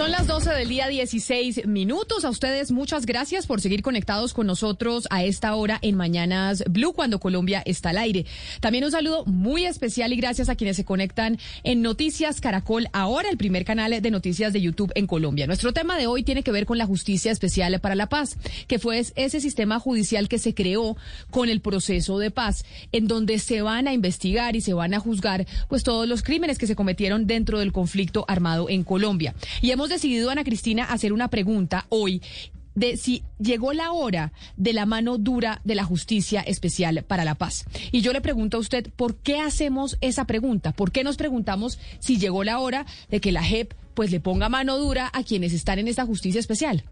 Son las 12 del día 16 minutos. A ustedes muchas gracias por seguir conectados con nosotros a esta hora en Mañanas Blue cuando Colombia está al aire. También un saludo muy especial y gracias a quienes se conectan en Noticias Caracol, ahora el primer canal de noticias de YouTube en Colombia. Nuestro tema de hoy tiene que ver con la Justicia Especial para la Paz, que fue ese sistema judicial que se creó con el proceso de paz, en donde se van a investigar y se van a juzgar pues todos los crímenes que se cometieron dentro del conflicto armado en Colombia. Y hemos decidido, Ana Cristina, hacer una pregunta hoy de si llegó la hora de la mano dura de la justicia especial para la paz. Y yo le pregunto a usted, ¿por qué hacemos esa pregunta? ¿Por qué nos preguntamos si llegó la hora de que la JEP pues le ponga mano dura a quienes están en esta justicia especial?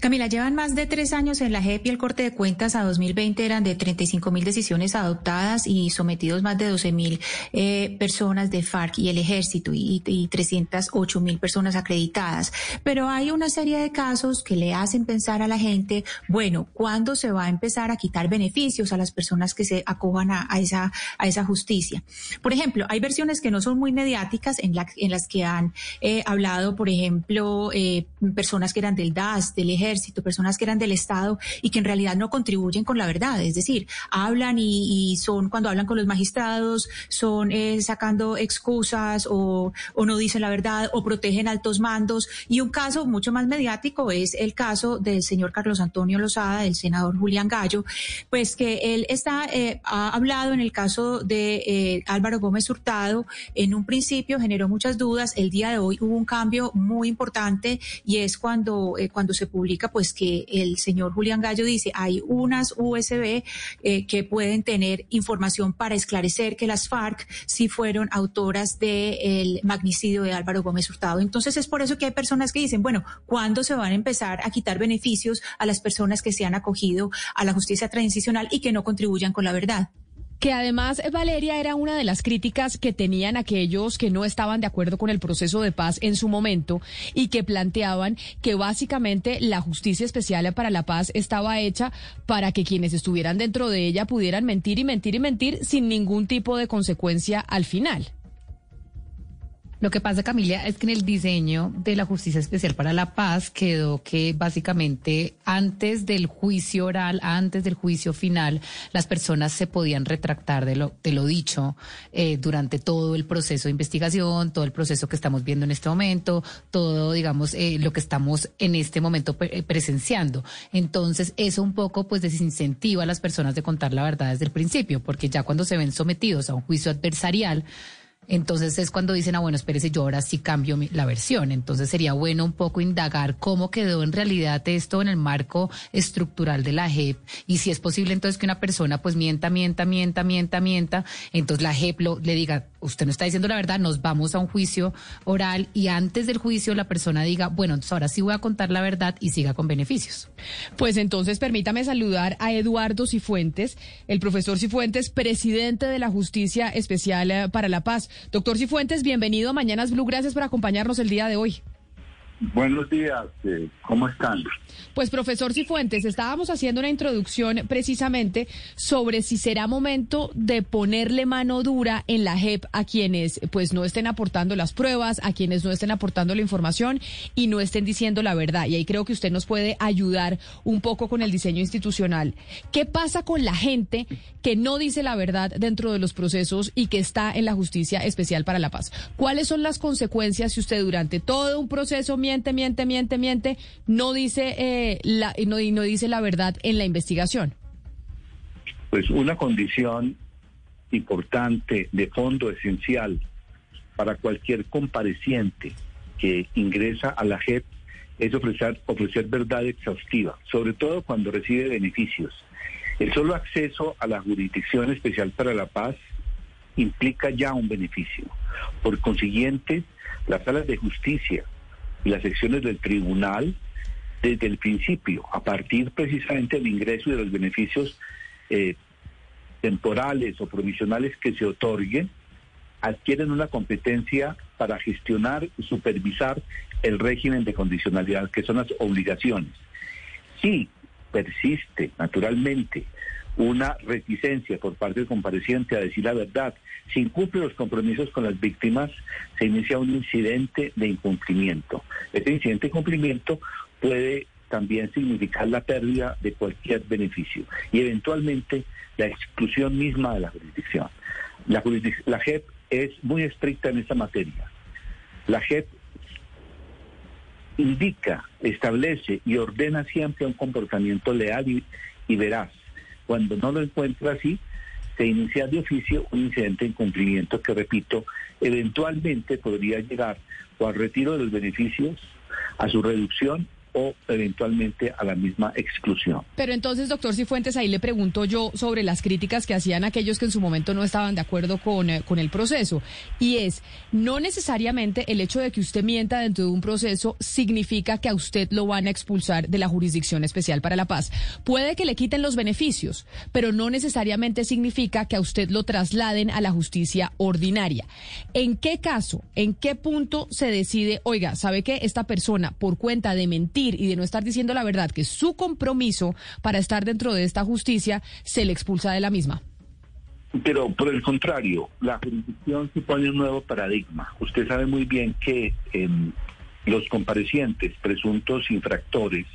Camila, llevan más de tres años en la JEP y el corte de cuentas a 2020 eran de 35 mil decisiones adoptadas y sometidos más de 12 mil eh, personas de FARC y el ejército y, y 308 mil personas acreditadas. Pero hay una serie de casos que le hacen pensar a la gente, bueno, ¿cuándo se va a empezar a quitar beneficios a las personas que se acojan a, esa, justicia? Por ejemplo, hay versiones que no son muy mediáticas en las que han eh, hablado, por ejemplo, eh, personas que eran del DAS, del ejército, personas que eran del Estado y que en realidad no contribuyen con la verdad. Es decir, hablan y, son, cuando hablan con los magistrados, son eh, sacando excusas o, o no dicen la verdad o protegen altos mandos. Y un caso mucho más mediático es el caso del señor Carlos Antonio Lozada, del senador Julián Gallo, pues que él está, eh, ha hablado en el caso de eh, Álvaro Gómez Hurtado. En un principio generó muchas dudas. El día de hoy hubo un cambio muy importante y es cuando, eh, cuando se publica pues que el señor Julián Gallo dice hay unas USB eh, que pueden tener información para esclarecer que las FARC sí fueron autoras del magnicidio de Álvaro Gómez Hurtado. Entonces es por eso que hay personas que dicen, bueno, ¿cuándo se van a empezar a quitar beneficios a las personas que se han acogido a la justicia transicional y que no contribuyan con la verdad? Que además Valeria era una de las críticas que tenían aquellos que no estaban de acuerdo con el proceso de paz en su momento y que planteaban que básicamente la justicia especial para la paz estaba hecha para que quienes estuvieran dentro de ella pudieran mentir y mentir y mentir sin ningún tipo de consecuencia al final. Lo que pasa, Camila, es que en el diseño de la Justicia Especial para la Paz quedó que básicamente antes del juicio oral, antes del juicio final, las personas se podían retractar de lo, de lo dicho eh, durante todo el proceso de investigación, todo el proceso que estamos viendo en este momento, todo, digamos, eh, lo que estamos en este momento pre presenciando. Entonces, eso un poco pues desincentiva a las personas de contar la verdad desde el principio, porque ya cuando se ven sometidos a un juicio adversarial, entonces es cuando dicen, ah, bueno, espérese, yo ahora sí cambio mi, la versión. Entonces sería bueno un poco indagar cómo quedó en realidad esto en el marco estructural de la JEP y si es posible entonces que una persona pues mienta, mienta, mienta, mienta, mienta, entonces la JEP lo, le diga, usted no está diciendo la verdad, nos vamos a un juicio oral y antes del juicio la persona diga, bueno, entonces ahora sí voy a contar la verdad y siga con beneficios. Pues entonces permítame saludar a Eduardo Cifuentes, el profesor Cifuentes, presidente de la Justicia Especial para la Paz. Doctor Cifuentes, bienvenido a Mañanas Blue. Gracias por acompañarnos el día de hoy. Buenos días, eh, ¿cómo están? Pues profesor Cifuentes, estábamos haciendo una introducción precisamente sobre si será momento de ponerle mano dura en la JEP a quienes pues no estén aportando las pruebas, a quienes no estén aportando la información y no estén diciendo la verdad. Y ahí creo que usted nos puede ayudar un poco con el diseño institucional. ¿Qué pasa con la gente que no dice la verdad dentro de los procesos y que está en la Justicia Especial para la Paz? ¿Cuáles son las consecuencias si usted durante todo un proceso miente miente, miente, miente, miente, no dice, eh, la, no, no dice la verdad en la investigación? Pues una condición importante, de fondo esencial para cualquier compareciente que ingresa a la JEP es ofrecer, ofrecer verdad exhaustiva, sobre todo cuando recibe beneficios. El solo acceso a la Jurisdicción Especial para la Paz implica ya un beneficio. Por consiguiente, las salas de justicia las secciones del tribunal, desde el principio, a partir precisamente del ingreso y de los beneficios eh, temporales o provisionales que se otorguen, adquieren una competencia para gestionar y supervisar el régimen de condicionalidad, que son las obligaciones. Si persiste, naturalmente, una reticencia por parte del compareciente a decir la verdad, si incumple los compromisos con las víctimas, se inicia un incidente de incumplimiento. Este incidente de incumplimiento puede también significar la pérdida de cualquier beneficio y eventualmente la exclusión misma de la jurisdicción. La, la JEP es muy estricta en esta materia. La JEP indica, establece y ordena siempre un comportamiento leal y, veraz. Cuando no lo encuentra así, se inicia de oficio un incidente de incumplimiento que, repito, eventualmente podría llegar o al retiro de los beneficios, a su reducción o eventualmente a la misma exclusión. Pero entonces, doctor Cifuentes, ahí le pregunto yo sobre las críticas que hacían aquellos que en su momento no estaban de acuerdo con, eh, con el proceso. Y es, no necesariamente el hecho de que usted mienta dentro de un proceso significa que a usted lo van a expulsar de la Jurisdicción Especial para la Paz. Puede que le quiten los beneficios, pero no necesariamente significa que a usted lo trasladen a la justicia ordinaria. ¿En qué caso, en qué punto se decide, oiga, sabe que esta persona, por cuenta de mentir, y de no estar diciendo la verdad, que su compromiso para estar dentro de esta justicia se le expulsa de la misma. Pero por el contrario, la jurisdicción supone un nuevo paradigma. Usted sabe muy bien que em, los comparecientes, presuntos infractores,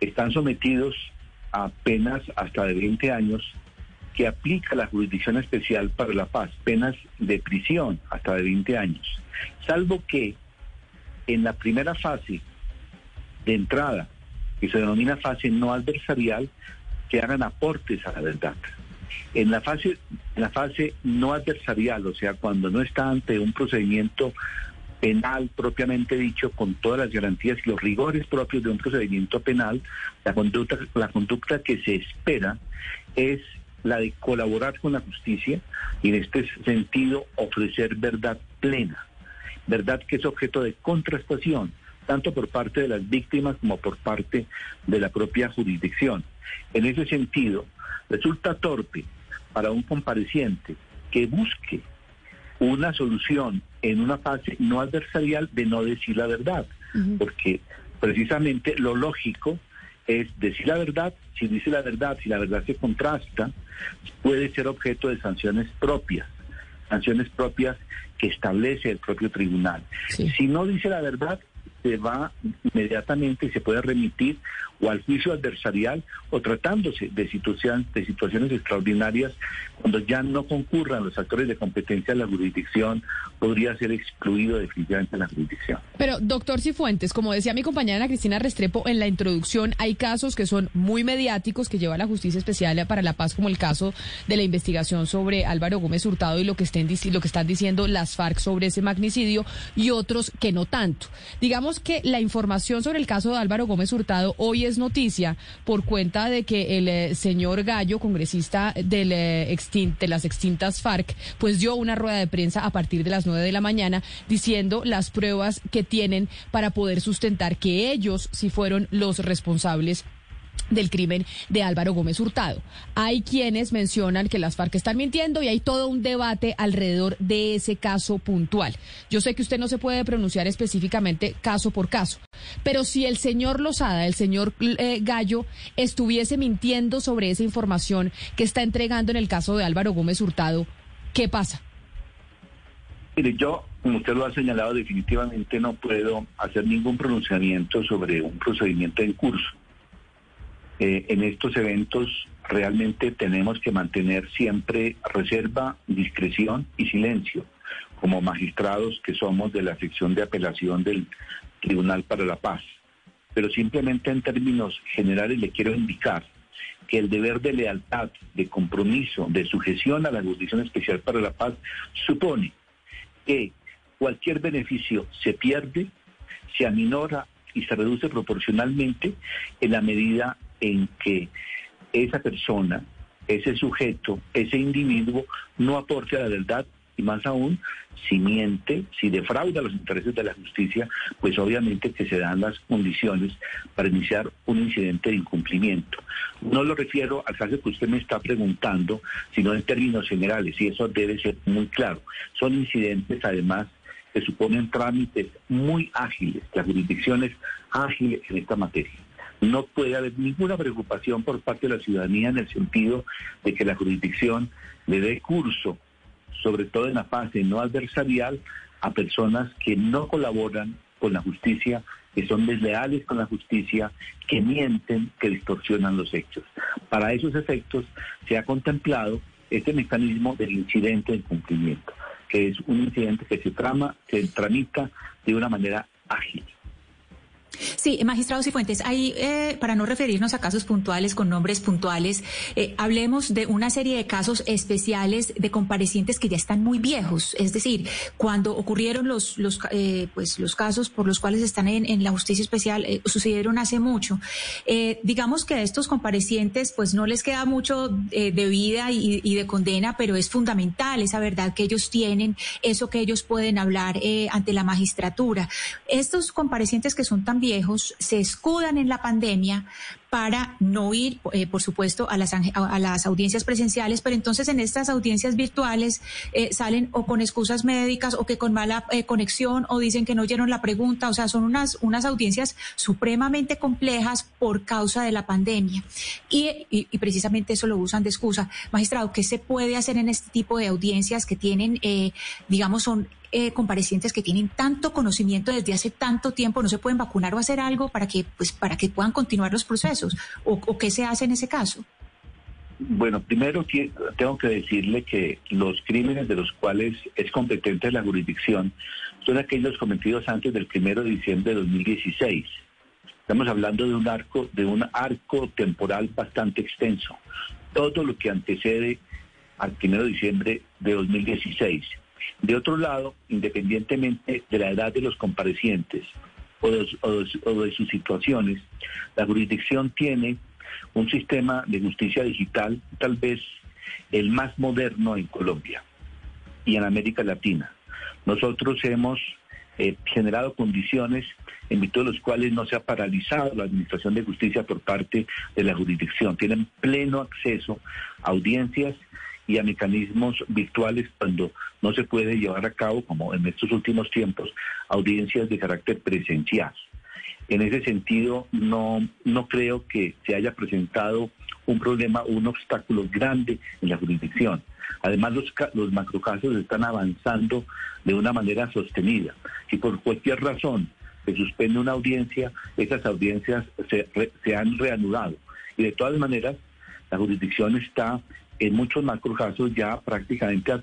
están sometidos a penas hasta de 20 años que aplica la Jurisdicción Especial para la Paz, penas de prisión hasta de 20 años, salvo que en la primera fase de entrada, que se denomina fase no adversarial, que hagan aportes a la verdad. En la fase, la fase no adversarial, o sea, cuando no está ante un procedimiento penal propiamente dicho, con todas las garantías y los rigores propios de un procedimiento penal, la conducta, la conducta que se espera es la de colaborar con la justicia y en este sentido ofrecer verdad plena, verdad que es objeto de contrastación tanto por parte de las víctimas como por parte de la propia jurisdicción. En ese sentido, resulta torpe para un compareciente que busque una solución en una fase no adversarial de no decir la verdad, porque precisamente lo lógico es decir la verdad, si dice la verdad, si la verdad se contrasta, puede ser objeto de sanciones propias, sanciones propias que establece el propio tribunal. Si no dice la verdad, se va inmediatamente y se puede remitir o al juicio adversarial o tratándose de, de situaciones extraordinarias cuando ya no concurran los actores de competencia de la jurisdicción, podría ser excluido definitivamente la jurisdicción. Pero, doctor Cifuentes, como decía mi compañera Cristina Restrepo en la introducción, hay casos que son muy mediáticos que lleva la Justicia Especial para la Paz, como el caso de la investigación sobre Álvaro Gómez Hurtado y lo que, estén, lo que están diciendo las FARC sobre ese magnicidio y otros que no tanto. Digamos que la información sobre el caso de Álvaro Gómez Hurtado hoy es noticia por cuenta de que el eh, señor Gallo, congresista eh, de las extintas FARC, pues dio una rueda de prensa a partir de las nueve de la mañana diciendo las pruebas que tienen para poder sustentar que ellos sí fueron los responsables del crimen de Álvaro Gómez Hurtado. Hay quienes mencionan que las FARC están mintiendo y hay todo un debate alrededor de ese caso puntual. Yo sé que usted no se puede pronunciar específicamente caso por caso, pero si el señor Lozada, el señor eh, Gallo, estuviese mintiendo sobre esa información que está entregando en el caso de Álvaro Gómez Hurtado, ¿qué pasa? Mire, yo, como usted lo ha señalado, definitivamente no puedo hacer ningún pronunciamiento sobre un procedimiento en curso eh, en estos eventos realmente tenemos que mantener siempre reserva, discreción y silencio como magistrados que somos de la sección de apelación del Tribunal para la Paz. Pero simplemente en términos generales le quiero indicar que el deber de lealtad, de compromiso, de sujeción a la Jurisdicción Especial para la Paz supone que cualquier beneficio se pierde, se aminora y se reduce proporcionalmente en la medida en que esa persona, ese sujeto, ese individuo no aporte a la verdad y más aún si miente, si defrauda los intereses de la justicia, pues obviamente que se dan las condiciones para iniciar un incidente de incumplimiento. No lo refiero al caso que usted me está preguntando, sino en términos generales, y eso debe ser muy claro. Son incidentes además que suponen trámites muy ágiles, la jurisdicción es ágil en esta materia. No puede haber ninguna preocupación por parte de la ciudadanía en el sentido de que la jurisdicción le dé curso sobre todo en la fase no adversarial, a personas que no colaboran con la justicia, que son desleales con la justicia, que mienten, que distorsionan los hechos. Para esos efectos se ha contemplado este mecanismo del incidente de cumplimiento, que es un incidente que se trama, se tramita de una manera ágil. Sí, magistrados y fuentes, ahí, eh, para no referirnos a casos puntuales con nombres puntuales, eh, hablemos de una serie de casos especiales de comparecientes que ya están muy viejos. Es decir, cuando ocurrieron los, los, eh, pues, los casos por los cuales están en, la justicia especial, sucedieron hace mucho. digamos que a estos comparecientes, pues no les queda mucho de vida y, y, de condena, pero es fundamental esa verdad que ellos tienen, eso que ellos pueden hablar ante la magistratura. Estos comparecientes que son tan viejos se escudan en la pandemia para no ir, eh, por supuesto, a las, a las audiencias presenciales, pero entonces en estas audiencias virtuales eh, salen o con excusas médicas o que con mala eh, conexión o dicen que no oyeron la pregunta, o sea, son unas, unas audiencias supremamente complejas por causa de la pandemia. Y, y, precisamente eso lo usan de excusa. Magistrado, ¿qué se puede hacer en este tipo de audiencias que tienen, digamos, son comparecientes que tienen tanto conocimiento desde hace tanto tiempo, no se pueden vacunar o hacer algo para que, pues, para que puedan continuar los procesos? ¿O, qué se hace en ese caso? Bueno, primero tengo que decirle que los crímenes de los cuales es competente la jurisdicción son aquellos cometidos antes del 1 de diciembre de 2016. Estamos hablando de un arco, de un arco temporal bastante extenso. Todo lo que antecede al 1 de diciembre de 2016. De otro lado, independientemente de la edad de los comparecientes, o de, sus situaciones, la jurisdicción tiene un sistema de justicia digital tal vez el más moderno en Colombia y en América Latina. Nosotros hemos eh, generado condiciones en virtud de las cuales no se ha paralizado la administración de justicia por parte de la jurisdicción. Tienen pleno acceso a audiencias y a mecanismos virtuales cuando no se puede llevar a cabo, como en estos últimos tiempos, audiencias de carácter presencial. En ese sentido, no, no creo que se haya presentado un problema, un obstáculo grande en la jurisdicción. Además, los, los macrocasos están avanzando de una manera sostenida. Si por cualquier razón se suspende una audiencia, esas audiencias se, se han reanudado. Y de todas maneras, la jurisdicción está en muchos macrocasos ya prácticamente a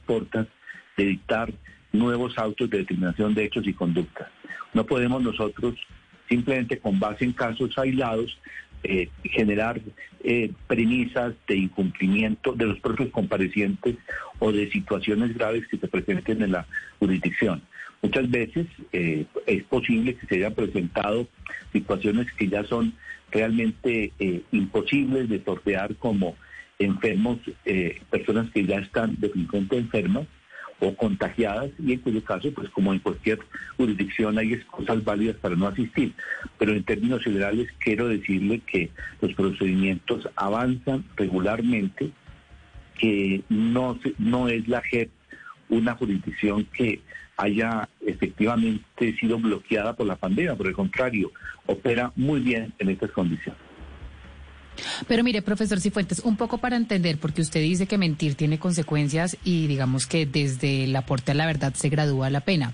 de dictar nuevos autos de determinación de hechos y conductas. No podemos nosotros simplemente con base en casos aislados eh, generar eh, premisas de incumplimiento de los propios comparecientes o de situaciones graves que se presenten en la jurisdicción. Muchas veces eh, es posible que se hayan presentado situaciones que ya son realmente imposibles de sortear como enfermos, eh, personas que ya están definitivamente enfermas o contagiadas y en cuyo caso, pues como en cualquier jurisdicción hay excusas válidas para no asistir. Pero en términos generales quiero decirle que los procedimientos avanzan regularmente, que no, no es la JEP una jurisdicción que haya efectivamente sido bloqueada por la pandemia, por el contrario, opera muy bien en estas condiciones. Pero mire, profesor Cifuentes, un poco para entender, porque usted dice que mentir tiene consecuencias y digamos que desde el aporte a la verdad se gradúa la pena.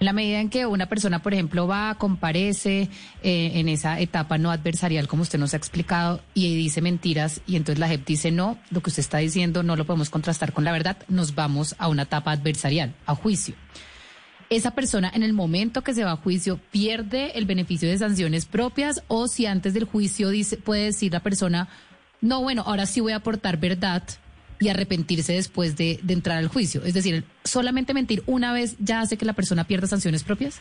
En la medida en que una persona, por ejemplo, va, comparece eh, en esa etapa no adversarial, como usted nos ha explicado, y dice mentiras, y entonces la JEP dice no, lo que usted está diciendo no lo podemos contrastar con la verdad, nos vamos a una etapa adversarial, a juicio. Esa persona en el momento que se va a juicio pierde el beneficio de sanciones propias o si antes del juicio dice, puede decir la persona, no, bueno, ahora sí voy a aportar verdad y arrepentirse después de, entrar al juicio. Es decir, solamente mentir una vez ya hace que la persona pierda sanciones propias.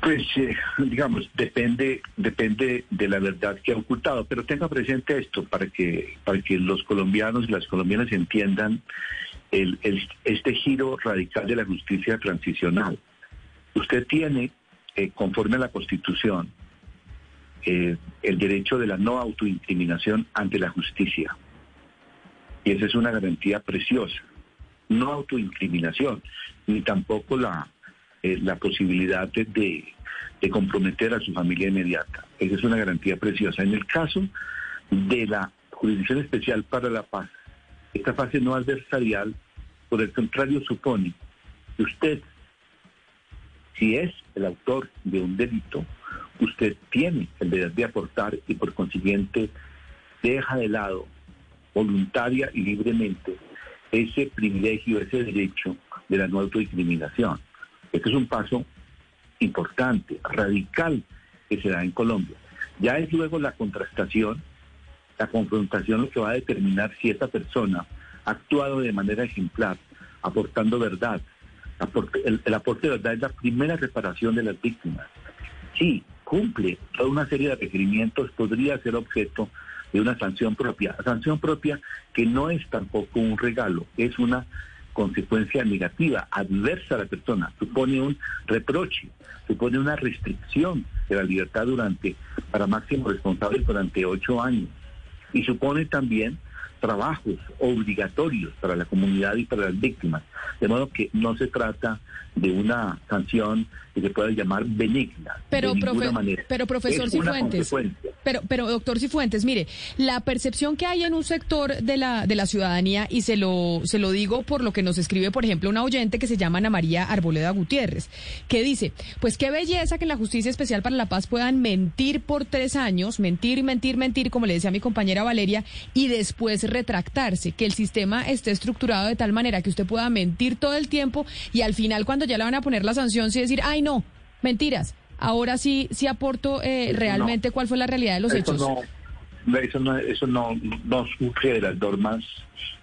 Pues, eh, digamos, depende, depende de la verdad que ha ocultado, pero tenga presente esto para que, para que los colombianos y las colombianas entiendan el, el- este giro radical de la justicia transicional. Usted tiene, eh, conforme a la Constitución, eh, el derecho de la no autoincriminación ante la justicia. Y esa es una garantía preciosa. No autoincriminación, ni tampoco la, eh, la posibilidad de, de- de comprometer a su familia inmediata. Esa es una garantía preciosa. En el caso de la Jurisdicción Especial para la Paz, esta fase no adversarial, por el contrario, supone que usted, si es el autor de un delito, usted tiene el deber de aportar y por consiguiente deja de lado voluntaria y libremente ese privilegio, ese derecho de la no autodiscriminación. Este es un paso importante, radical que se da en Colombia. Ya es luego la contrastación, la confrontación lo que va a determinar si esta persona ha actuado de manera ejemplar, aportando verdad. El, el aporte de verdad es la primera reparación de las víctimas. Si cumple toda una serie de requerimientos, podría ser objeto de una sanción propia. Sanción propia que no es tampoco un regalo, es una consecuencia negativa, adversa a la persona, supone un reproche, supone una restricción de la libertad durante, para máximo responsable durante ocho años. Y supone también trabajos obligatorios para la comunidad y para las víctimas. De modo que no se trata de una sanción que se pueda llamar benigna. Pero, de ninguna profe- manera. pero profesor es Cifuentes, pero, pero doctor Cifuentes, mire, la percepción que hay en un sector de la, de la ciudadanía, y se lo, se lo digo por lo que nos escribe, por ejemplo, una oyente que se llama Ana María Arboleda Gutiérrez, que dice, pues qué belleza que en la Justicia Especial para la Paz puedan mentir por tres años, mentir, mentir, mentir, como le decía mi compañera Valeria, y después retractarse, que el sistema esté estructurado de tal manera que usted pueda mentir todo el tiempo y al final cuando ya le van a poner la sanción, sí decir, ay no, mentiras. Ahora sí, sí aporto eh, realmente cuál fue la realidad de los hechos. No, eso no, eso no, no surge de las normas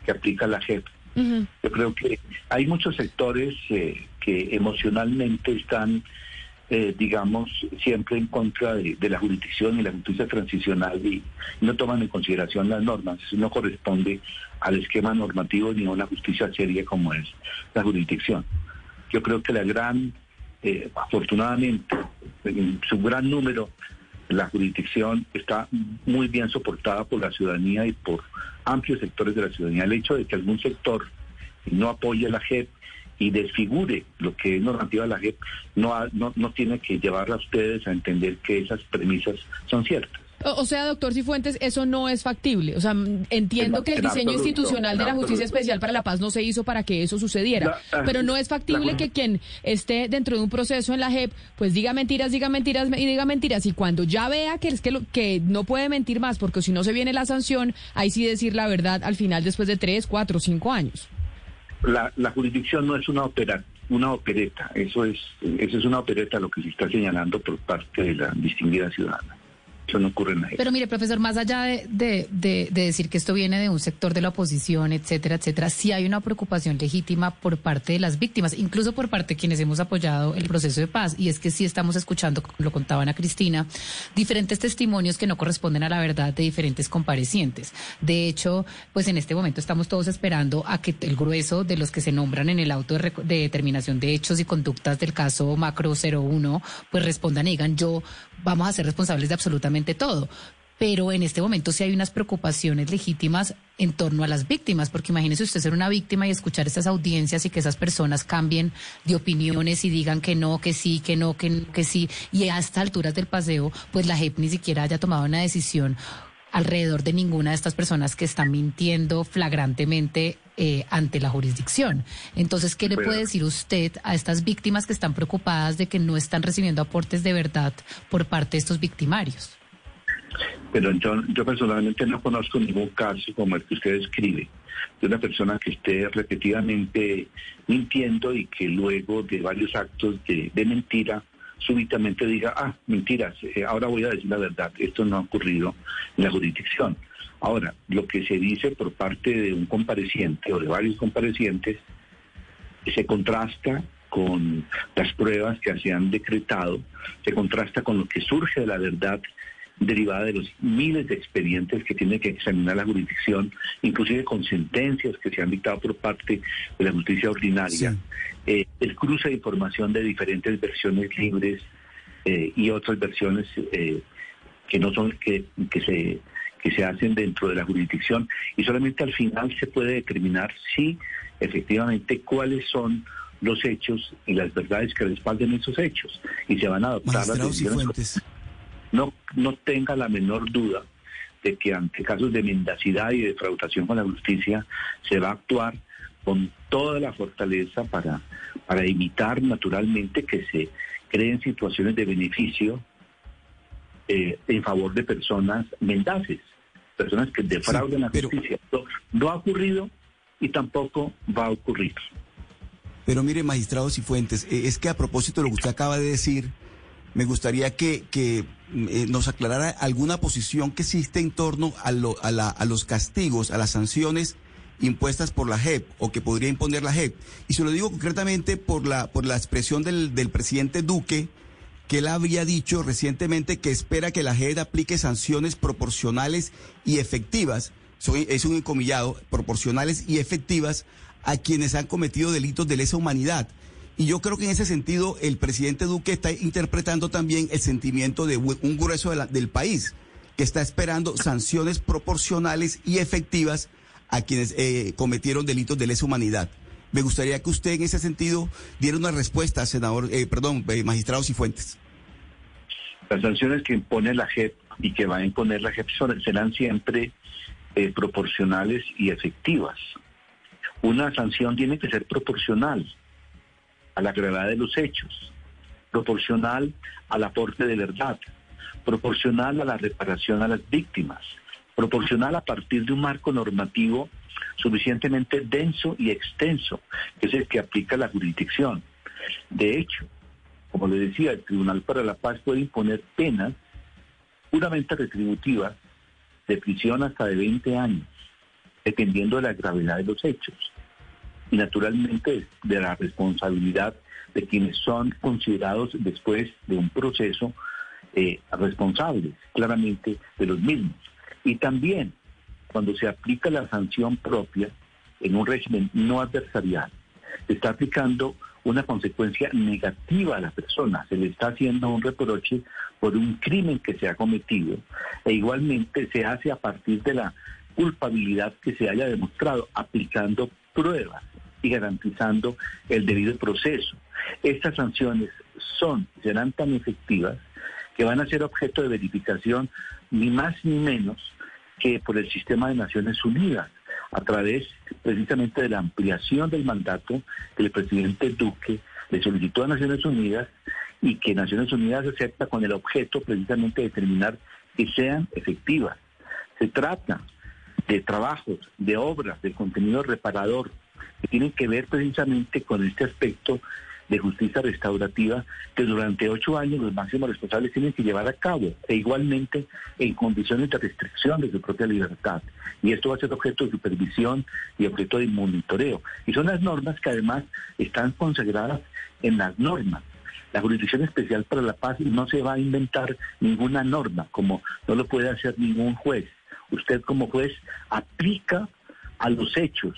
que aplica la JEP. Yo creo que hay muchos sectores eh, que emocionalmente están, eh, digamos, siempre en contra de, de la jurisdicción y la justicia transicional y no toman en consideración las normas. Eso no corresponde al esquema normativo ni a una justicia seria como es la jurisdicción. Yo creo que la gran, eh, afortunadamente, en su gran número, la jurisdicción está muy bien soportada por la ciudadanía y por amplios sectores de la ciudadanía. El hecho de que algún sector no apoye la JEP y desfigure lo que es normativa de la JEP no, no, no tiene que llevar a ustedes a entender que esas premisas son ciertas. O, o sea, doctor Cifuentes, eso no es factible. O sea, entiendo En- que el diseño absoluto, institucional de la Justicia. Especial para la Paz no se hizo para que eso sucediera. La- Pero no es factible la- que quien esté dentro de un proceso en la JEP, pues diga mentiras, diga mentiras y diga mentiras. Y cuando ya vea que es que, lo- que no puede mentir más, porque si no se viene la sanción, ahí sí decir la verdad al final después de tres, cuatro, cinco años. La, la jurisdicción no es una opera, una opereta, eso es, eso es una opereta lo que se está señalando por parte de la distinguida ciudadana. Eso no ocurre en la. Pero mire, profesor, más allá de, de, de- de decir que esto viene de un sector de la oposición, etcétera, etcétera, sí hay una preocupación legítima por parte de las víctimas, incluso por parte de quienes hemos apoyado el proceso de paz. Y es que sí estamos escuchando, lo contaban a Cristina, diferentes testimonios que no corresponden a la verdad de diferentes comparecientes. De hecho, pues en este momento estamos todos esperando a que el grueso de los que se nombran en el auto de, de determinación de hechos y conductas del caso Macro 01, pues respondan y digan yo vamos a ser responsables de absolutamente todo. Pero en este momento sí hay unas preocupaciones legítimas en torno a las víctimas, porque imagínese usted ser una víctima y escuchar estas audiencias y que esas personas cambien de opiniones y digan que no, que sí, que no, que, que sí, y a estas alturas del paseo, pues la JEP ni siquiera haya tomado una decisión alrededor de ninguna de estas personas que están mintiendo flagrantemente eh, ante la jurisdicción. Entonces, ¿qué le puede decir usted a estas víctimas que están preocupadas de que no están recibiendo aportes de verdad por parte de estos victimarios? Pero yo, yo personalmente no conozco ningún caso como el que usted describe. de una persona que esté repetidamente mintiendo y que luego de varios actos de, mentira súbitamente diga, ah, mentiras, eh, ahora voy a decir la verdad. Esto no ha ocurrido en la jurisdicción. Ahora, lo que se dice por parte de un compareciente o de varios comparecientes se contrasta con las pruebas que se han decretado, se contrasta con lo que surge de la verdad derivada de los miles de expedientes que tiene que examinar la jurisdicción, inclusive con sentencias que se han dictado por parte de la justicia ordinaria, eh, el cruce de información de diferentes versiones libres eh, y otras versiones eh, que no son que, que se que se hacen dentro de la jurisdicción. Y solamente al final se puede determinar si efectivamente cuáles son los hechos y las verdades que respalden esos hechos. Y se van a adoptar las decisiones. No, no tenga la menor duda de que ante casos de mendacidad y de defraudación con la justicia se va a actuar con toda la fortaleza para, para evitar naturalmente que se creen situaciones de beneficio eh, en favor de personas mendaces, personas que defrauden la justicia. no ha ocurrido y tampoco va a ocurrir. Pero mire, magistrados y fuentes, eh, es que a propósito de lo que usted acaba de decir, me gustaría que, que eh, nos aclarara alguna posición que existe en torno a, a, los castigos, a las sanciones impuestas por la JEP o que podría imponer la JEP. Y se lo digo concretamente por la, por la expresión del, presidente Duque, que él había dicho recientemente que espera que la JEP aplique sanciones proporcionales y efectivas, es un encomillado, proporcionales y efectivas a quienes han cometido delitos de lesa humanidad. Y yo creo que en ese sentido el presidente Duque está interpretando también el sentimiento de un grueso del país, que está esperando sanciones proporcionales y efectivas a quienes eh, cometieron delitos de lesa humanidad. Me gustaría que usted en ese sentido diera una respuesta, senador, eh, perdón, eh, magistrados y fuentes. Las sanciones que impone la JEP y que va a imponer la JEP serán siempre proporcionales y efectivas una sanción tiene que ser proporcional a la gravedad de los hechos, proporcional al aporte de verdad, proporcional a la reparación a las víctimas, proporcional a partir de un marco normativo suficientemente denso y extenso, que es el que aplica la jurisdicción. De hecho, como le decía, el Tribunal para la Paz puede imponer penas puramente retributivas de prisión hasta de 20 años dependiendo de la gravedad de los hechos y naturalmente de la responsabilidad de quienes son considerados después de un proceso eh, responsables claramente de los mismos. Y también cuando se aplica la sanción propia en un régimen no adversarial, se está aplicando una consecuencia negativa a la persona, se le está haciendo un reproche por un crimen que se ha cometido e igualmente se hace a partir de la culpabilidad que se haya demostrado, aplicando pruebas y garantizando el debido proceso. Estas sanciones son, serán tan efectivas que van a ser objeto de verificación ni más ni menos que por el sistema de Naciones Unidas, a través precisamente de la ampliación del mandato que el presidente Duque le solicitó a Naciones Unidas y que Naciones Unidas acepta con el objeto precisamente de determinar que sean efectivas. Se trata de trabajos, de obras, de contenido reparador, que tienen que ver precisamente con este aspecto de justicia restaurativa que durante ocho años los máximos responsables tienen que llevar a cabo, e igualmente en condiciones de restricción de su propia libertad. Y esto va a ser objeto de supervisión y objeto de monitoreo. Y son las normas que además están consagradas en las normas. La Jurisdicción Especial para la Paz no se va a inventar ninguna norma, como no lo puede hacer ningún juez usted como juez aplica a los hechos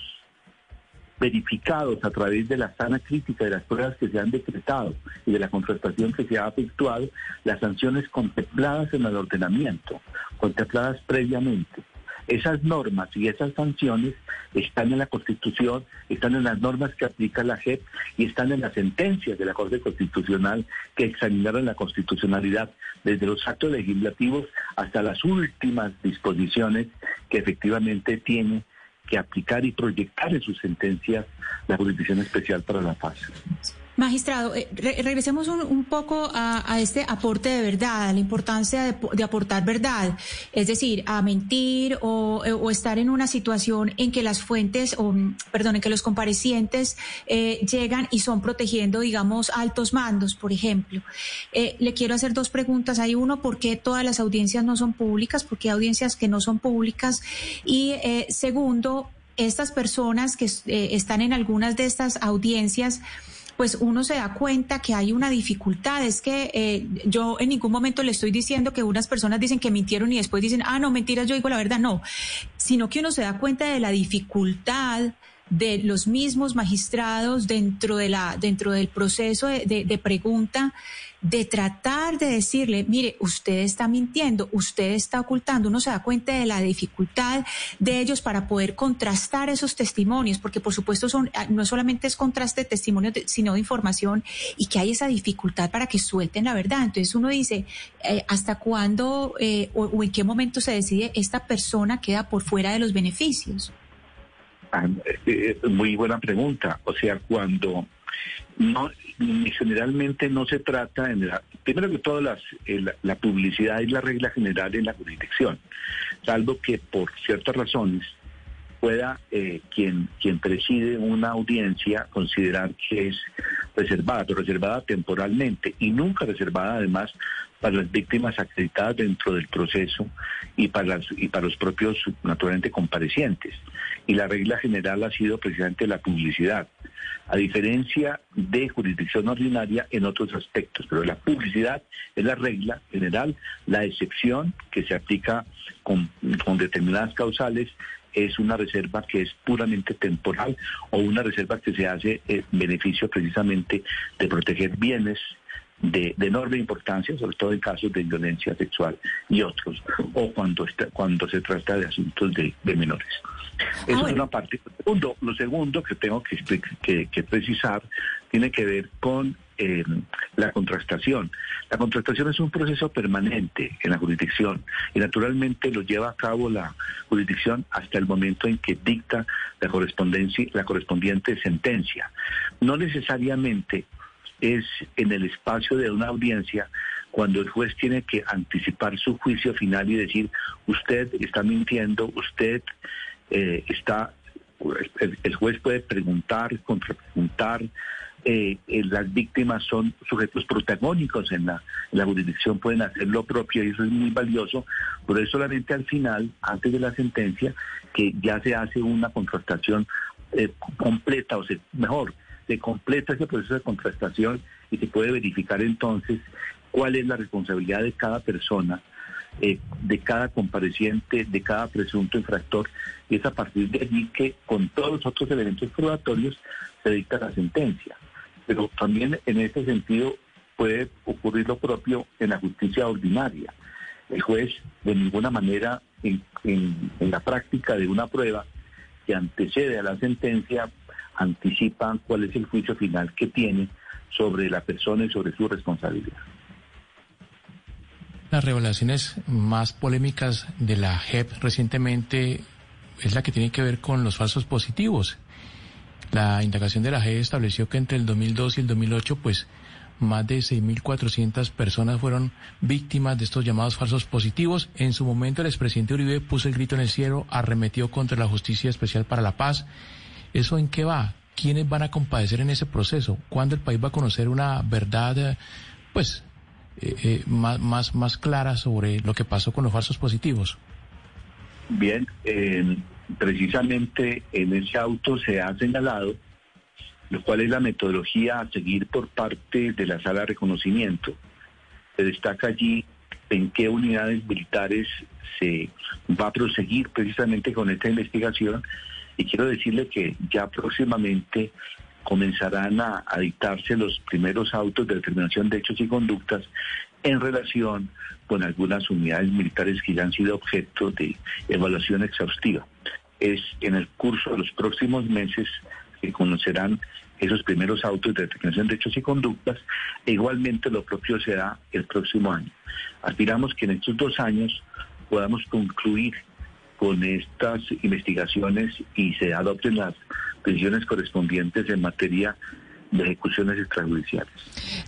verificados a través de la sana crítica de las pruebas que se han decretado y de la contratación que se ha efectuado, las sanciones contempladas en el ordenamiento, contempladas previamente. Esas normas y esas sanciones están en la Constitución, están en las normas que aplica la JEP y están en las sentencias de la Corte Constitucional que examinaron la constitucionalidad desde los actos legislativos hasta las últimas disposiciones que efectivamente tiene que aplicar y proyectar en sus sentencias la Jurisdicción Especial para la Paz. Magistrado, eh, re- regresemos un, poco a, este aporte de verdad, a la importancia de, po- de aportar verdad, es decir, a mentir o, eh, o estar en una situación en que las fuentes, o mm, perdón, en que los comparecientes eh, llegan y son protegiendo, digamos, altos mandos, por ejemplo. Eh, le quiero hacer dos preguntas. Hay uno, ¿por qué todas las audiencias no son públicas? ¿Por qué hay audiencias que no son públicas? Y segundo, estas personas que están en algunas de estas audiencias, pues uno se da cuenta que hay una dificultad. Es que eh, yo en ningún momento le estoy diciendo que unas personas dicen que mintieron y después dicen, ah, no, mentiras, yo digo la verdad. No, sino que uno se da cuenta de la dificultad de los mismos magistrados dentro de la dentro del proceso de, de- de pregunta de tratar de decirle mire usted está mintiendo usted está ocultando uno se da cuenta de la dificultad de ellos para poder contrastar esos testimonios porque por supuesto son ah, no solamente es contraste de testimonios sino de información y que hay esa dificultad para que suelten la verdad. Entonces uno dice eh, hasta cuándo eh, o- en qué momento se decide esta persona queda por fuera de los beneficios muy buena pregunta. O sea, cuando no generalmente no se trata en la, primero que todo las, eh, la, la publicidad es la regla general en la jurisdicción, salvo que por ciertas razones pueda eh, quien quien preside una audiencia considerar que es reservada, pero reservada temporalmente y nunca reservada además para las víctimas acreditadas dentro del proceso y para las, y para los propios naturalmente comparecientes. Y la regla general ha sido precisamente la publicidad, a diferencia de jurisdicción ordinaria en otros aspectos, pero la publicidad es la regla general, la excepción que se aplica con, con determinadas causales es una reserva que es puramente temporal o una reserva que se hace en beneficio precisamente de proteger bienes de, de enorme importancia, sobre todo en casos de violencia sexual y otros, o cuando, está, cuando se trata de asuntos de, de menores. Eso bueno. es una parte. Lo segundo, lo segundo que tengo que, que precisar tiene que ver con eh, la contrastación. La contrastación es un proceso permanente en la jurisdicción y naturalmente lo lleva a cabo la jurisdicción hasta el momento en que dicta la correspondencia, la correspondiente sentencia. No necesariamente es en el espacio de una audiencia cuando el juez tiene que anticipar su juicio final y decir usted está mintiendo, usted eh, está, el, juez puede preguntar, contrapreguntar, eh, eh, las víctimas son sujetos protagónicos en la, en la jurisdicción, pueden hacer lo propio y eso es muy valioso, pero es solamente al final, antes de la sentencia, que ya se hace una contrastación completa, o sea, mejor, se completa ese proceso de contrastación y se puede verificar entonces cuál es la responsabilidad de cada persona, eh, de cada compareciente, de cada presunto infractor, y es a partir de allí que con todos los otros elementos probatorios se dicta la sentencia. Pero también en ese sentido puede ocurrir lo propio en la justicia ordinaria. El juez de ninguna manera en, la práctica de una prueba que antecede a la sentencia anticipa cuál es el juicio final que tiene sobre la persona y sobre su responsabilidad. Las revelaciones más polémicas de la JEP recientemente es la que tiene que ver con los falsos positivos. La indagación de la JEP estableció que entre el 2002 y el 2008, pues más de 6.400 personas fueron víctimas de estos llamados falsos positivos. En su momento el expresidente Uribe puso el grito en el cielo, arremetió contra la Justicia Especial para la Paz. ¿Eso en qué va? ¿Quiénes van a compadecer en ese proceso? ¿Cuándo el país va a conocer una verdad, eh, pues, eh, eh, más, más, más clara sobre lo que pasó con los falsos positivos? Bien, eh, precisamente en ese auto se ha señalado lo cual es la metodología a seguir por parte de la sala de reconocimiento. Se destaca allí en qué unidades militares se va a proseguir precisamente con esta investigación y quiero decirle que ya próximamente comenzarán a, a dictarse los primeros autos de determinación de hechos y conductas en relación con algunas unidades militares que ya han sido objeto de evaluación exhaustiva. Es en el curso de los próximos meses que conocerán esos primeros autos de determinación de hechos y conductas, e igualmente lo propio será el próximo año. Aspiramos que en estos dos años podamos concluir con estas investigaciones y se adopten las decisiones correspondientes en materia de ejecuciones extrajudiciales.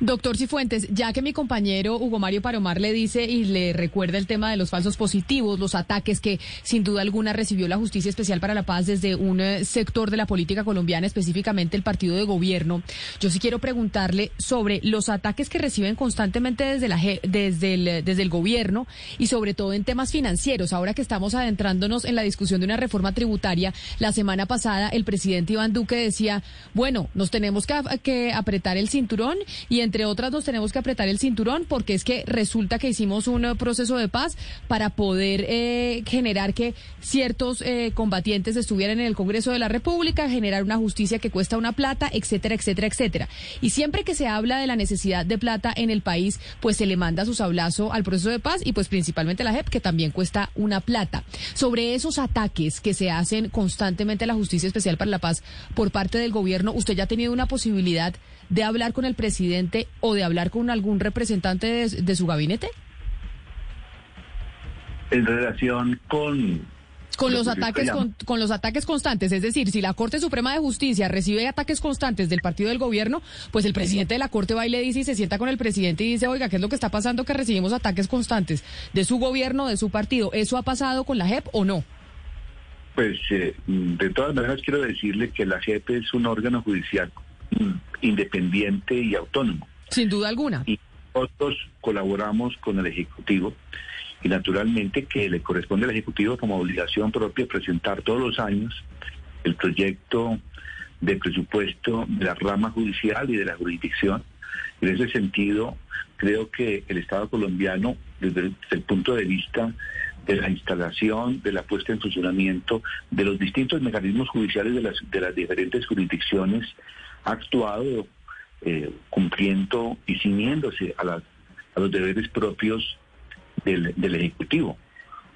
Doctor Cifuentes, ya que mi compañero Hugo Mario Paromar le dice y le recuerda el tema de los falsos positivos, los ataques que sin duda alguna recibió la Justicia Especial para la Paz desde un eh, sector de la política colombiana, específicamente el partido de gobierno, yo sí quiero preguntarle sobre los ataques que reciben constantemente desde, la, desde, el, desde el gobierno y sobre todo en temas financieros. Ahora que estamos adentrándonos en la discusión de una reforma tributaria, la semana pasada el presidente Iván Duque decía, bueno, nos tenemos que que apretar el cinturón y entre otras nos tenemos que apretar el cinturón porque es que resulta que hicimos un eh, proceso de paz para poder eh, generar que ciertos eh, combatientes estuvieran en el Congreso de la República, generar una justicia que cuesta una plata, etcétera, etcétera, etcétera. Y siempre que se habla de la necesidad de plata en el país, pues se le manda su sablazo al proceso de paz y pues principalmente la JEP, que también cuesta una plata. Sobre esos ataques que se hacen constantemente a la Justicia Especial para la Paz por parte del gobierno, ¿usted ya ha tenido una posibilidad de hablar con el presidente o de hablar con algún representante de, su gabinete? En relación con con los ataques con, los ataques constantes, es decir, si la Corte Suprema de Justicia recibe ataques constantes del partido del gobierno, pues el presidente de la Corte va y le dice y se sienta con el presidente y dice, "Oiga, ¿qué es lo que está pasando que recibimos ataques constantes de su gobierno, de su partido? ¿Eso ha pasado con la JEP o no?" Pues eh, de todas maneras quiero decirle que la JEP es un órgano judicial independiente y autónomo. Sin duda alguna. Y nosotros colaboramos con el Ejecutivo y naturalmente que le corresponde al Ejecutivo como obligación propia presentar todos los años el proyecto de presupuesto de la rama judicial y de la jurisdicción. En ese sentido, creo que el Estado colombiano, desde el, punto de vista de la instalación, de la puesta en funcionamiento de los distintos mecanismos judiciales de las, de las diferentes jurisdicciones, ha actuado eh, cumpliendo y ciñéndose a, a los deberes propios del, Ejecutivo.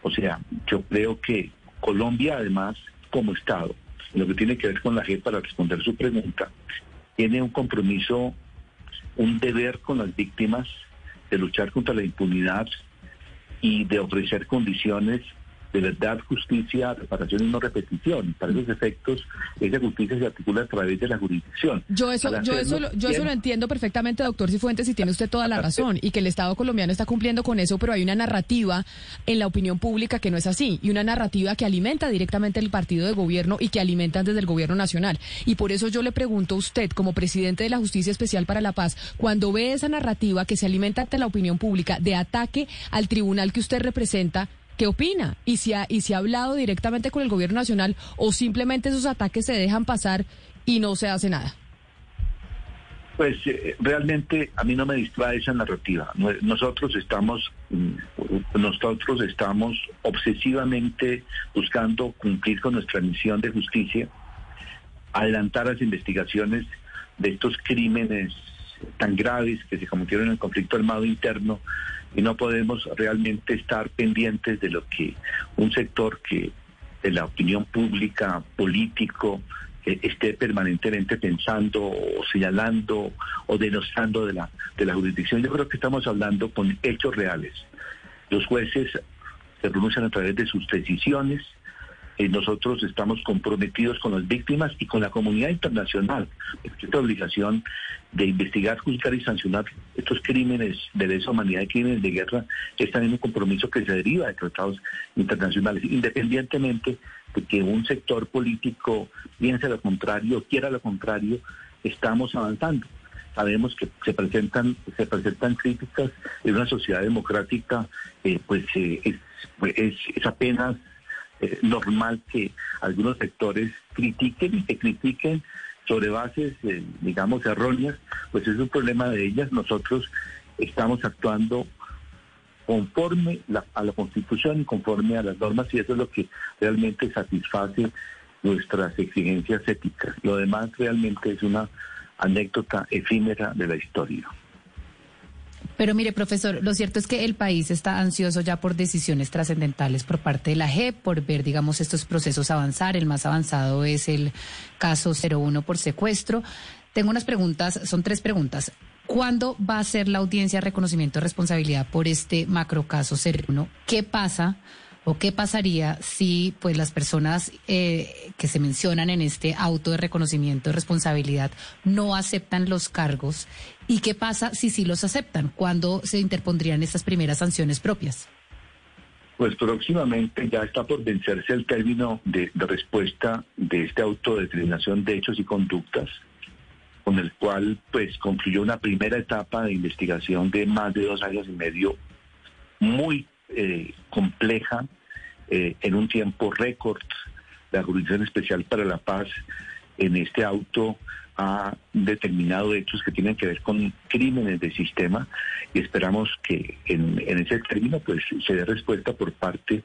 O sea, yo creo que Colombia, además, como Estado, en lo que tiene que ver con la JEP, para responder su pregunta, tiene un compromiso, un deber con las víctimas de luchar contra la impunidad y de ofrecer condiciones de verdad, justicia, reparación y no repetición. Para esos efectos, esa justicia se articula a través de la jurisdicción. Yo eso, yo eso, yo eso lo entiendo perfectamente, doctor Cifuentes, y tiene usted toda la razón, y que el Estado colombiano está cumpliendo con eso, pero hay una narrativa en la opinión pública que no es así, y una narrativa que alimenta directamente el partido de gobierno y que alimentan desde el gobierno nacional. Y por eso yo le pregunto a usted, como presidente de la Justicia Especial para la Paz, cuando ve esa narrativa que se alimenta ante la opinión pública de ataque al tribunal que usted representa, ¿Qué opina? ¿Y si, ha, ¿Y si ha hablado directamente con el gobierno nacional o simplemente esos ataques se dejan pasar y no se hace nada? Pues eh, realmente a mí no me distrae esa narrativa. Nosotros estamos, mm, nosotros estamos obsesivamente buscando cumplir con nuestra misión de justicia, adelantar las investigaciones de estos crímenes tan graves que se cometieron en el conflicto armado interno y no podemos realmente estar pendientes de lo que un sector que de la opinión pública, político, eh, esté permanentemente pensando o señalando o denostando de la, de la jurisdicción. Yo creo que estamos hablando con hechos reales. Los jueces se pronuncian a través de sus decisiones, eh, nosotros estamos comprometidos con las víctimas y con la comunidad internacional. Esta obligación de investigar, juzgar y sancionar estos crímenes de lesa humanidad y crímenes de guerra es también un compromiso que se deriva de tratados internacionales, independientemente de que un sector político piense lo contrario, quiera lo contrario, estamos avanzando sabemos que se presentan se presentan críticas en una sociedad democrática eh, pues eh, es, es, apenas eh, normal que algunos sectores critiquen y que critiquen sobre bases, eh, digamos, erróneas, pues es un problema de ellas. Nosotros estamos actuando conforme a la Constitución y conforme a las normas y eso es lo que realmente satisface nuestras exigencias éticas. Lo demás realmente es una anécdota efímera de la historia. Pero mire, profesor, lo cierto es que el país está ansioso ya por decisiones trascendentales por parte de la JEP, por ver, digamos, estos procesos avanzar. El más avanzado es el caso 01 por secuestro. Tengo unas preguntas, son tres preguntas. ¿Cuándo va a ser la audiencia de reconocimiento de responsabilidad por este macrocaso 01? ¿Qué pasa ¿O qué pasaría si pues las personas eh, que se mencionan en este auto de reconocimiento de responsabilidad no aceptan los cargos? ¿Y qué pasa si sí los aceptan? ¿Cuándo se interpondrían estas primeras sanciones propias? Pues próximamente ya está por vencerse el término de, de respuesta de este autodeterminación de hechos y conductas con el cual pues concluyó una primera etapa de investigación de más de dos años y medio, muy eh, compleja, eh, en un tiempo récord. La Jurisdicción Especial para la Paz en este auto ha determinado hechos que tienen que ver con crímenes de sistema y esperamos que en, en ese término pues se dé respuesta por parte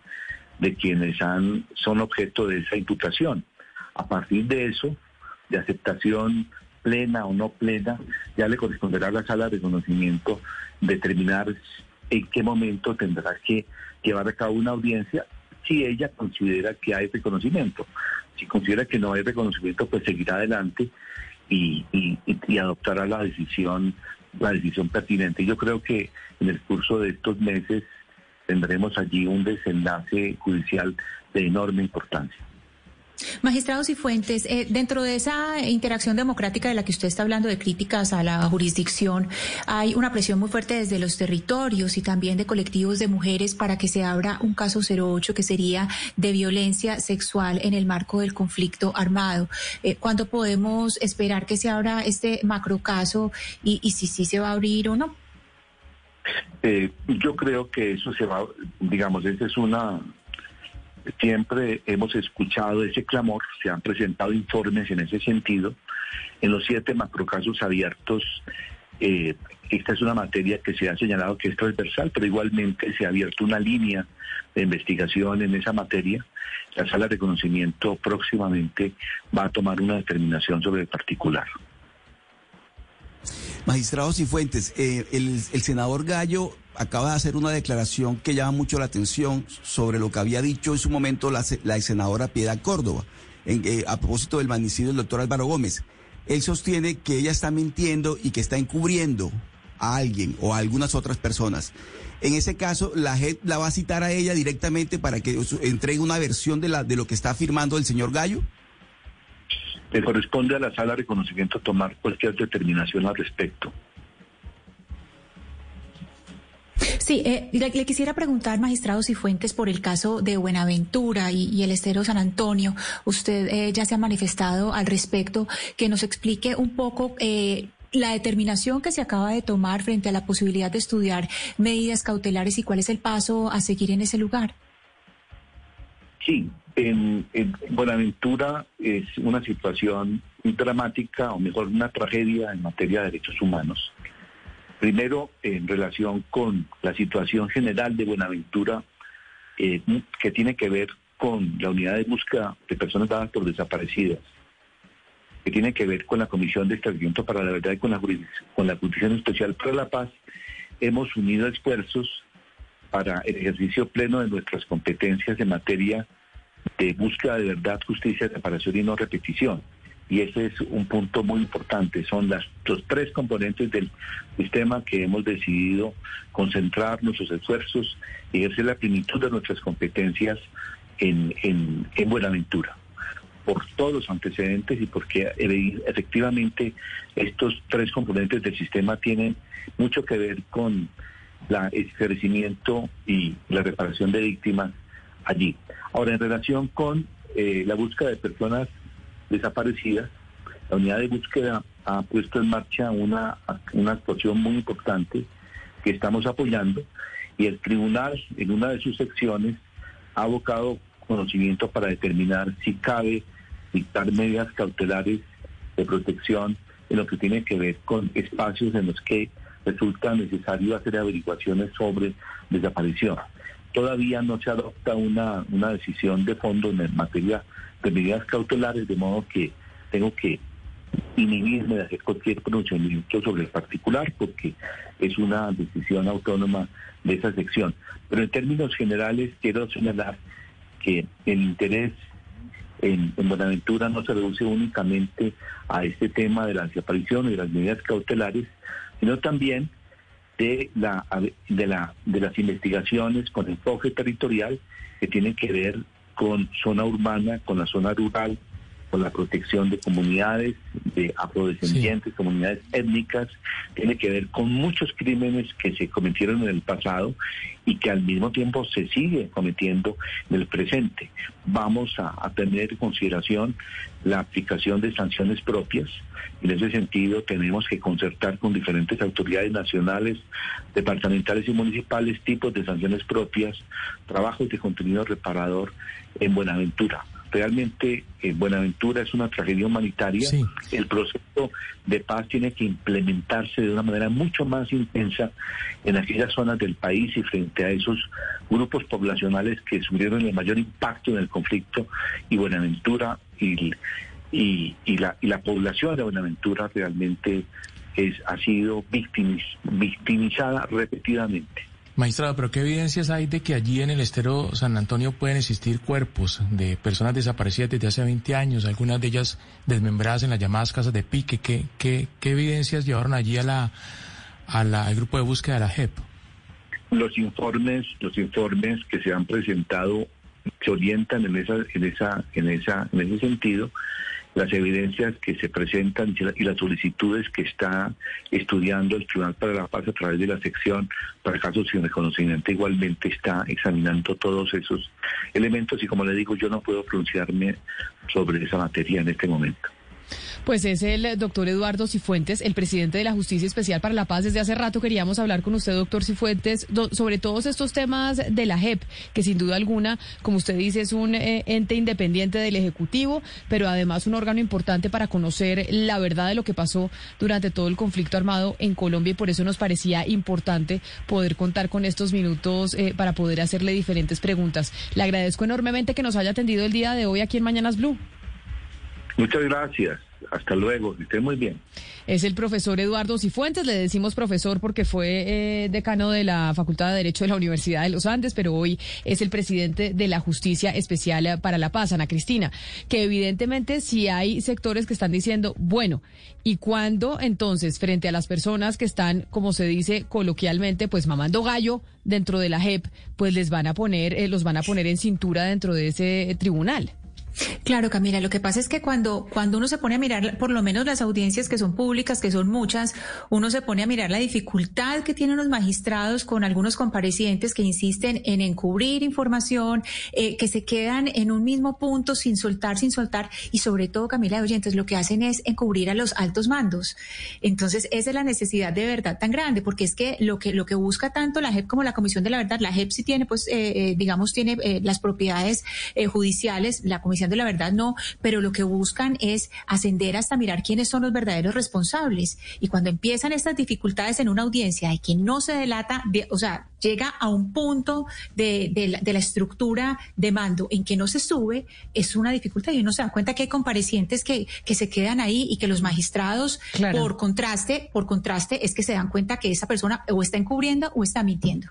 de quienes han, son objeto de esa imputación. A partir de eso, de aceptación plena o no plena, ya le corresponderá a la sala de reconocimiento determinar en qué momento tendrá que llevar a cabo una audiencia si ella considera que hay reconocimiento. Si considera que no hay reconocimiento, pues seguirá adelante y, y, adoptará la decisión, la decisión pertinente. Yo creo que en el curso de estos meses tendremos allí un desenlace judicial de enorme importancia. Magistrados y fuentes, eh, dentro de esa interacción democrática de la que usted está hablando de críticas a la jurisdicción, hay una presión muy fuerte desde los territorios y también de colectivos de mujeres para que se abra un caso 08 que sería de violencia sexual en el marco del conflicto armado. Eh, ¿Cuándo podemos esperar que se abra este macrocaso y, y si sí se va a abrir o no? Eh, yo creo que eso se va, digamos, esa es una siempre hemos escuchado ese clamor, se han presentado informes en ese sentido. En los siete macrocasos abiertos, eh, esta es una materia que se ha señalado que es transversal, pero igualmente se ha abierto una línea de investigación en esa materia. La sala de conocimiento próximamente va a tomar una determinación sobre el particular. Magistrados y fuentes, eh, el, senador Gallo acaba de hacer una declaración que llama mucho la atención sobre lo que había dicho en su momento la, senadora Piedad Córdoba eh, a propósito del magnicidio del doctor Álvaro Gómez. Él sostiene que ella está mintiendo y que está encubriendo a alguien o a algunas otras personas. En ese caso, la JEP la va a citar a ella directamente para que entregue una versión de, la, de lo que está afirmando el señor Gallo le corresponde a la sala de reconocimiento tomar cualquier determinación al respecto. Sí, eh, le, quisiera preguntar, magistrados y fuentes, por el caso de Buenaventura y, el estero San Antonio. Usted eh, ya se ha manifestado al respecto, que nos explique un poco eh, la determinación que se acaba de tomar frente a la posibilidad de estudiar medidas cautelares y cuál es el paso a seguir en ese lugar. Sí, en, Buenaventura es una situación dramática, o mejor, una tragedia en materia de derechos humanos. Primero, en relación con la situación general de Buenaventura, eh, que tiene que ver con la unidad de búsqueda de personas dadas por desaparecidas, que tiene que ver con la Comisión de Establecimiento para la Verdad y con la, con la Jurisdicción Especial para la Paz, hemos unido esfuerzos para el ejercicio pleno de nuestras competencias en materia de búsqueda de verdad, justicia, reparación y no repetición. Y ese es un punto muy importante. Son las, los tres componentes del sistema que hemos decidido concentrar nuestros esfuerzos y ejercer la plenitud de nuestras competencias en, en, en Buenaventura por todos los antecedentes y porque efectivamente estos tres componentes del sistema tienen mucho que ver con la, el crecimiento y la reparación de víctimas allí. Ahora, en relación con eh, la búsqueda de personas desaparecidas, la unidad de búsqueda ha puesto en marcha una, una actuación muy importante que estamos apoyando y el tribunal en una de sus secciones ha abocado conocimiento para determinar si cabe dictar medidas cautelares de protección en lo que tiene que ver con espacios en los que resulta necesario hacer averiguaciones sobre desaparición. Todavía no se adopta una, una decisión de fondo en materia de medidas cautelares, de modo que tengo que inhibirme de hacer cualquier pronunciamiento sobre el particular porque es una decisión autónoma de esa sección. Pero en términos generales quiero señalar que el interés en, en, Buenaventura no se reduce únicamente a este tema de la desaparición y de las medidas cautelares, sino también de, la, de, la, de las investigaciones con enfoque territorial que tienen que ver con zona urbana, con la zona rural, la protección de comunidades, de afrodescendientes, comunidades étnicas, tiene que ver con muchos crímenes que se cometieron en el pasado y que al mismo tiempo se sigue cometiendo en el presente. Vamos a, tener en consideración la aplicación de sanciones propias. En ese sentido, tenemos que concertar con diferentes autoridades nacionales, departamentales y municipales tipos de sanciones propias, trabajos de contenido reparador en Buenaventura realmente eh, Buenaventura es una tragedia humanitaria. El proceso de paz tiene que implementarse de una manera mucho más intensa en aquellas zonas del país y frente a esos grupos poblacionales que sufrieron el mayor impacto en el conflicto y Buenaventura y, y, la, y la población de Buenaventura realmente es, ha sido victimizada repetidamente. Magistrado, pero ¿qué evidencias hay de que allí en el estero San Antonio pueden existir cuerpos de personas desaparecidas desde hace 20 años, algunas de ellas desmembradas en las llamadas casas de pique? ¿Qué, qué, qué evidencias llevaron allí a la, a la, al grupo de búsqueda de la JEP? Los informes, los informes que se han presentado se orientan en esa, en esa, en esa, en ese sentido las evidencias que se presentan y las solicitudes que está estudiando el Tribunal para la Paz a través de la sección para casos sin reconocimiento igualmente está examinando todos esos elementos y como le digo yo no puedo pronunciarme sobre esa materia en este momento. Pues es el doctor Eduardo Cifuentes, el presidente de la Justicia Especial para la Paz. Desde hace rato queríamos hablar con usted, doctor Cifuentes, sobre todos estos temas de la JEP, que sin duda alguna, como usted dice, es un eh, ente independiente del Ejecutivo, pero además un órgano importante para conocer la verdad de lo que pasó durante todo el conflicto armado en Colombia y por eso nos parecía importante poder contar con estos minutos eh, para poder hacerle diferentes preguntas. Le agradezco enormemente que nos haya atendido el día de hoy aquí en Mañanas Blue. Muchas gracias. Hasta luego, que esté muy bien. Es el profesor Eduardo Cifuentes, le decimos profesor porque fue eh, decano de la Facultad de Derecho de la Universidad de los Andes, pero hoy es el presidente de la Justicia Especial para la Paz, Ana Cristina, que evidentemente si hay sectores que están diciendo, bueno, ¿y cuándo entonces frente a las personas que están, como se dice coloquialmente, pues mamando gallo dentro de la JEP, pues les van a poner, eh, los van a poner en cintura dentro de ese tribunal? Claro, Camila, lo que pasa es que cuando, cuando uno se pone a mirar por lo menos las audiencias que son públicas, que son muchas, uno se pone a mirar la dificultad que tienen los magistrados con algunos comparecientes que insisten en encubrir información, eh, que se quedan en un mismo punto sin soltar, sin soltar, y sobre todo, Camila de Oyentes, lo que hacen es encubrir a los altos mandos. Entonces, esa es la necesidad de verdad tan grande, porque es que lo que, lo que busca tanto la JEP como la Comisión de la Verdad, la JEP sí tiene, pues, eh, eh, digamos, tiene las propiedades judiciales, la Comisión de la verdad no, pero lo que buscan es ascender hasta mirar quiénes son los verdaderos responsables. Y cuando empiezan estas dificultades en una audiencia y que no se delata, o sea, llega a un punto de, la, estructura de mando en que no se sube, es una dificultad y uno se da cuenta que hay comparecientes que, que se quedan ahí y que los magistrados, por contraste, por contraste, es que se dan cuenta que esa persona o está encubriendo o está mintiendo.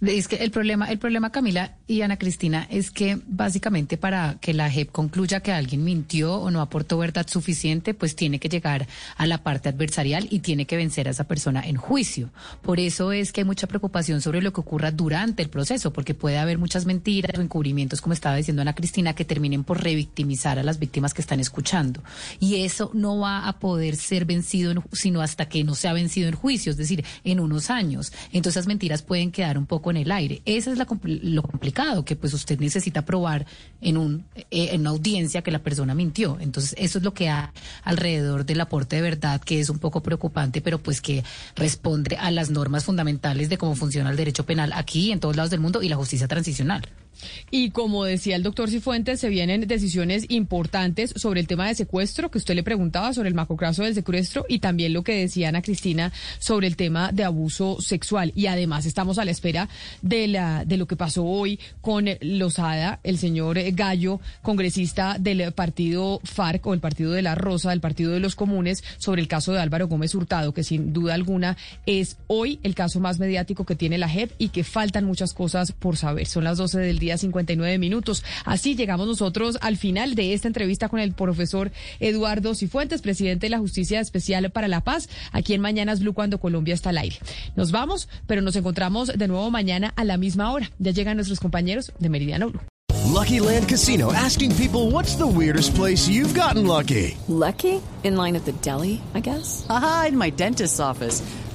Es que el problema, el problema, Camila y Ana Cristina, es que básicamente para que la JEP concluya que alguien mintió o no aportó verdad suficiente, pues tiene que llegar a la parte adversarial y tiene que vencer a esa persona en juicio. Por eso es que hay mucha preocupación sobre lo que ocurra durante el proceso, porque puede haber muchas mentiras o encubrimientos, como estaba diciendo Ana Cristina, que terminen por revictimizar a las víctimas que están escuchando. Y eso no va a poder ser vencido sino hasta que no sea vencido en juicio, es decir, en unos años. Entonces esas mentiras pueden quedar un poco en el aire. Esa es lo complicado, que pues usted necesita probar en, un, eh, en una audiencia que la persona mintió. Entonces, eso es lo que hay alrededor del aporte de verdad, que es un poco preocupante, pero pues que responde a las normas fundamentales de cómo funciona el derecho penal aquí, en todos lados del mundo, y la justicia transicional. Y como decía el doctor Cifuentes, se vienen decisiones importantes sobre el tema de secuestro, que usted le preguntaba sobre el macrocraso del secuestro, y también lo que decía Ana Cristina sobre el tema de abuso sexual. Y además estamos a la espera de, la, de lo que pasó hoy con Lozada, el señor Gallo, congresista del partido FARC o el partido de la Rosa, del partido de los comunes, sobre el caso de Álvaro Gómez Hurtado, que sin duda alguna es hoy el caso más mediático que tiene la JEP y que faltan muchas cosas por saber. Son las 12 del día 59 minutos. Así llegamos nosotros al final de esta entrevista con el profesor Eduardo Cifuentes, presidente de la Justicia Especial para la Paz, aquí en Mañanas Blue cuando Colombia está al aire. Nos vamos, pero nos encontramos de nuevo mañana a la misma hora. Ya llegan nuestros compañeros de Meridiano Blue. Lucky Land Casino asking people what's the weirdest place you've gotten lucky? Lucky? In line at the deli, I guess? Aha, in my dentist's office.